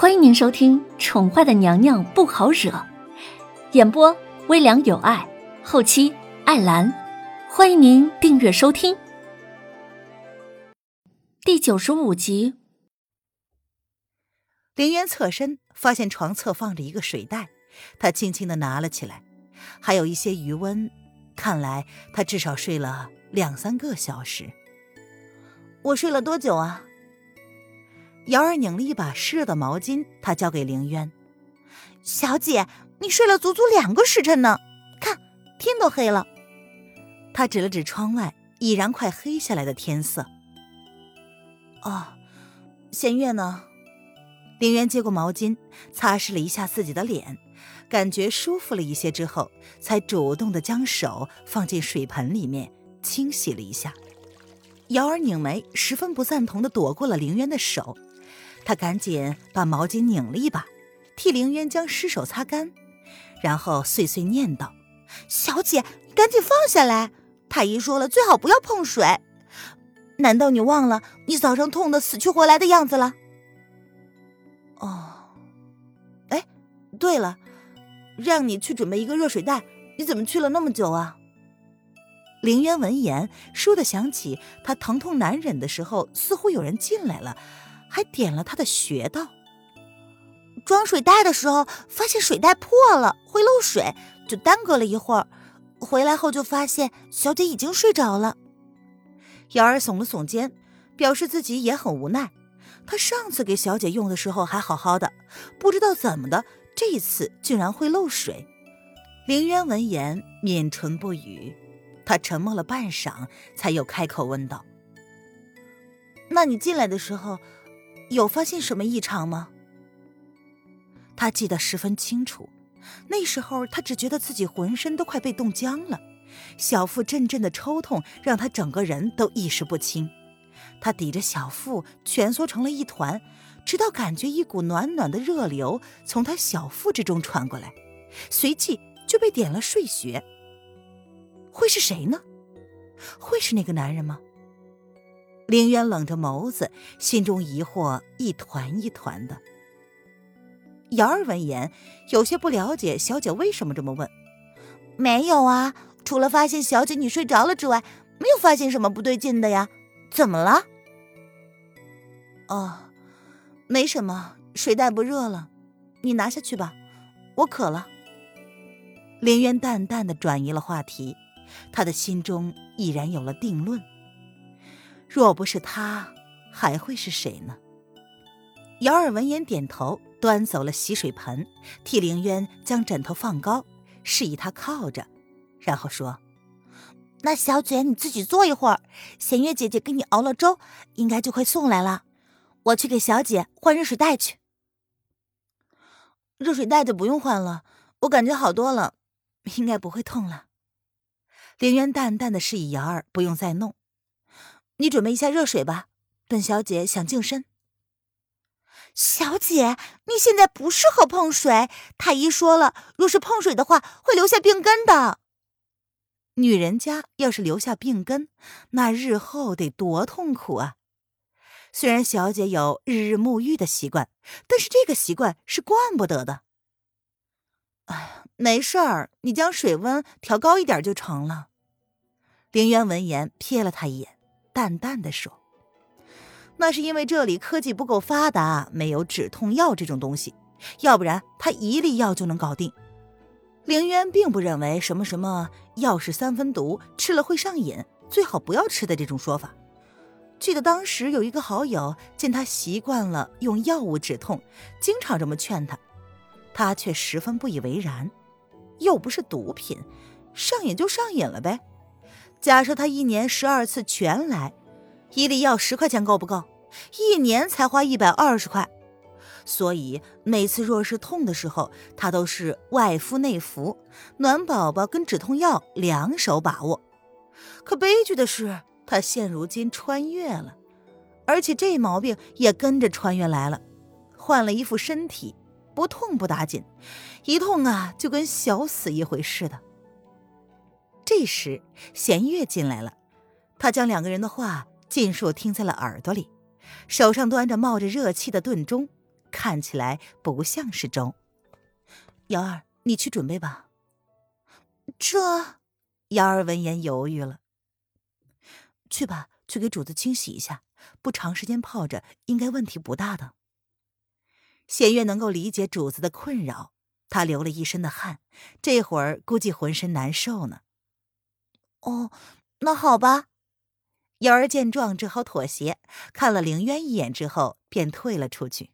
欢迎您收听《宠坏的娘娘不好惹》，演播微凉有爱，后期艾兰。欢迎您订阅收听。第九十五集，林渊侧身发现床侧放着一个水袋，他轻轻的拿了起来，还有一些余温，看来他至少睡了两三个小时。我睡了多久啊？瑶儿拧了一把湿热的毛巾，她交给凌渊：“小姐，你睡了足足两个时辰呢，看天都黑了。”他指了指窗外已然快黑下来的天色。“哦，弦月呢？”凌渊接过毛巾，擦拭了一下自己的脸，感觉舒服了一些之后，才主动的将手放进水盆里面清洗了一下。瑶儿拧眉，十分不赞同的躲过了凌渊的手。他赶紧把毛巾拧了一把，替凌渊将湿手擦干，然后碎碎念道：“小姐，你赶紧放下来！太医说了，最好不要碰水。难道你忘了你早上痛的死去活来的样子了？”哦，哎，对了，让你去准备一个热水袋，你怎么去了那么久啊？凌渊闻言，倏地想起他疼痛难忍的时候，似乎有人进来了。还点了他的穴道。装水袋的时候，发现水袋破了，会漏水，就耽搁了一会儿。回来后就发现小姐已经睡着了。瑶儿耸了耸肩，表示自己也很无奈。他上次给小姐用的时候还好好的，不知道怎么的，这一次竟然会漏水。凌渊闻言抿唇不语，他沉默了半晌，才又开口问道：“那你进来的时候？”有发现什么异常吗？他记得十分清楚，那时候他只觉得自己浑身都快被冻僵了，小腹阵阵的抽痛让他整个人都意识不清。他抵着小腹蜷缩成了一团，直到感觉一股暖暖的热流从他小腹之中传过来，随即就被点了睡穴。会是谁呢？会是那个男人吗？凌渊冷着眸子，心中疑惑一团一团的。瑶儿闻言，有些不了解小姐为什么这么问。没有啊，除了发现小姐你睡着了之外，没有发现什么不对劲的呀。怎么了？哦，没什么，水袋不热了，你拿下去吧，我渴了。凌渊淡淡的转移了话题，他的心中已然有了定论。若不是他，还会是谁呢？姚儿闻言点头，端走了洗水盆，替凌渊将枕头放高，示意他靠着，然后说：“那小姐你自己坐一会儿，弦月姐姐给你熬了粥，应该就会送来了。我去给小姐换热水袋去。热水袋就不用换了，我感觉好多了，应该不会痛了。”凌渊淡淡的示意瑶儿不用再弄。你准备一下热水吧，本小姐想净身。小姐，你现在不适合碰水，太医说了，若是碰水的话，会留下病根的。女人家要是留下病根，那日后得多痛苦啊！虽然小姐有日日沐浴的习惯，但是这个习惯是惯不得的。哎，没事儿，你将水温调高一点就成了。凌渊闻言瞥了他一眼。淡淡的说：“那是因为这里科技不够发达，没有止痛药这种东西，要不然他一粒药就能搞定。”凌渊并不认为什么什么药是三分毒，吃了会上瘾，最好不要吃的这种说法。记得当时有一个好友见他习惯了用药物止痛，经常这么劝他，他却十分不以为然。又不是毒品，上瘾就上瘾了呗。假设他一年十二次全来，一粒药十块钱够不够？一年才花一百二十块，所以每次若是痛的时候，他都是外敷内服，暖宝宝跟止痛药两手把握。可悲剧的是，他现如今穿越了，而且这毛病也跟着穿越来了，换了一副身体，不痛不打紧，一痛啊就跟小死一回似的。这时，弦月进来了，他将两个人的话尽数听在了耳朵里，手上端着冒着热气的炖盅，看起来不像是粥。瑶儿，你去准备吧。这，瑶儿闻言犹豫了。去吧，去给主子清洗一下，不长时间泡着，应该问题不大的。弦月能够理解主子的困扰，他流了一身的汗，这会儿估计浑身难受呢。哦，那好吧。瑶儿见状，只好妥协，看了凌渊一眼之后，便退了出去。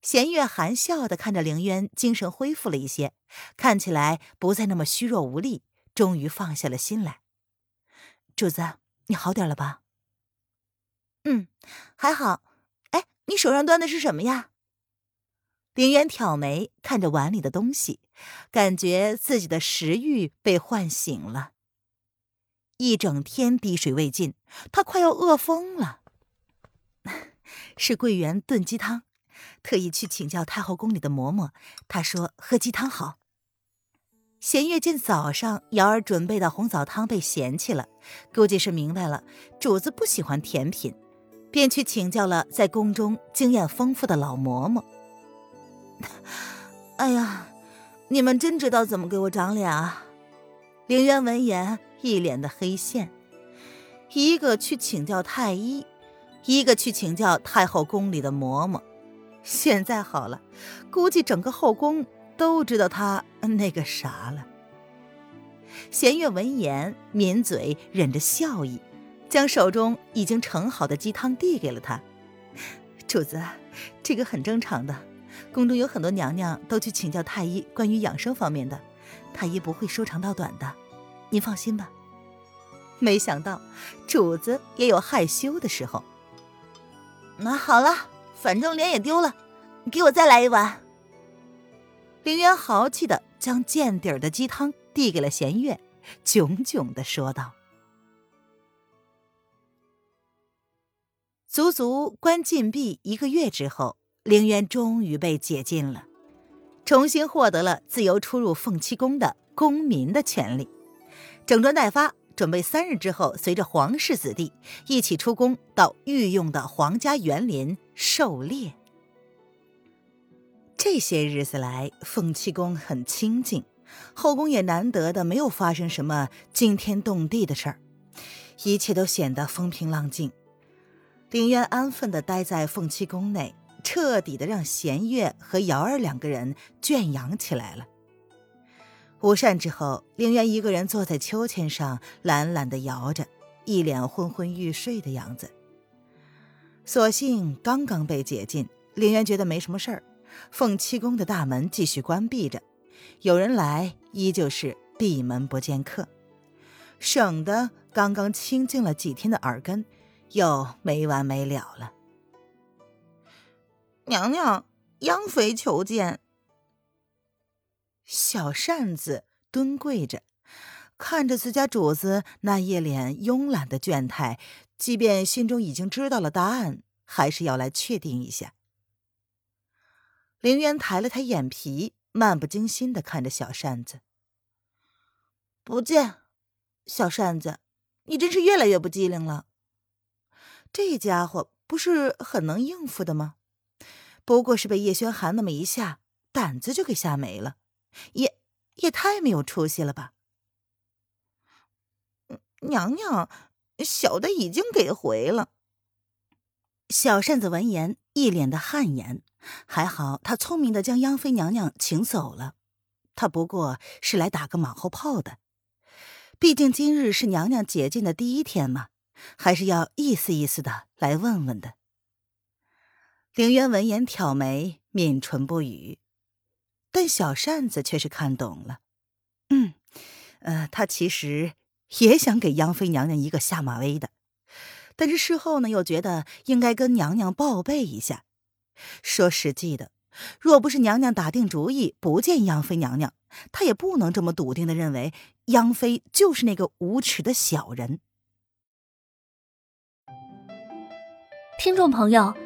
弦月含笑的看着凌渊，精神恢复了一些，看起来不再那么虚弱无力，终于放下了心来。主子，你好点了吧？嗯，还好。哎，你手上端的是什么呀？凌渊挑眉看着碗里的东西，感觉自己的食欲被唤醒了。一整天滴水未进，他快要饿疯了。是桂圆炖鸡汤，特意去请教太后宫里的嬷嬷，她说喝鸡汤好。弦月见早上瑶儿准备的红枣汤被嫌弃了，估计是明白了主子不喜欢甜品，便去请教了在宫中经验丰富的老嬷嬷。哎呀，你们真知道怎么给我长脸啊！凌渊闻言一脸的黑线，一个去请教太医，一个去请教太后宫里的嬷嬷。现在好了，估计整个后宫都知道他那个啥了。弦月闻言抿嘴，忍着笑意，将手中已经盛好的鸡汤递给了他。主子，这个很正常的。宫中有很多娘娘都去请教太医关于养生方面的，太医不会说长道短的，您放心吧。没想到主子也有害羞的时候。那好了，反正脸也丢了，给我再来一碗。凌渊豪气的将见底儿的鸡汤递给了弦月，炯炯的说道：“足足关禁闭一个月之后。”凌渊终于被解禁了，重新获得了自由出入凤栖宫的公民的权利，整装待发，准备三日之后随着皇室子弟一起出宫到御用的皇家园林狩猎。这些日子来，凤栖宫很清静，后宫也难得的没有发生什么惊天动地的事儿，一切都显得风平浪静。凌渊安分的待在凤栖宫内。彻底的让弦月和瑶儿两个人圈养起来了。午膳之后，凌渊一个人坐在秋千上，懒懒的摇着，一脸昏昏欲睡的样子。所幸刚刚被解禁，凌渊觉得没什么事儿。凤七宫的大门继续关闭着，有人来依旧是闭门不见客，省得刚刚清静了几天的耳根又没完没了了。娘娘，央妃求见。小扇子蹲跪着，看着自家主子那一脸慵懒的倦态，即便心中已经知道了答案，还是要来确定一下。凌渊抬了抬眼皮，漫不经心的看着小扇子。不见，小扇子，你真是越来越不机灵了。这家伙不是很能应付的吗？不过是被叶轩寒那么一下，胆子就给吓没了，也也太没有出息了吧！娘娘，小的已经给回了。小扇子闻言，一脸的汗颜。还好他聪明的将央妃娘娘请走了，他不过是来打个马后炮的。毕竟今日是娘娘解禁的第一天嘛，还是要意思意思的来问问的。凌渊闻言挑眉，抿唇不语，但小扇子却是看懂了。嗯，呃，他其实 也想给央妃娘娘一个下马威的，但是事后呢，又觉得应该跟娘娘报备一下。说实际的，若不是娘娘打定主意不见央妃娘娘，他也不能这么笃定的认为央妃就是那个无耻的小人。听众朋友。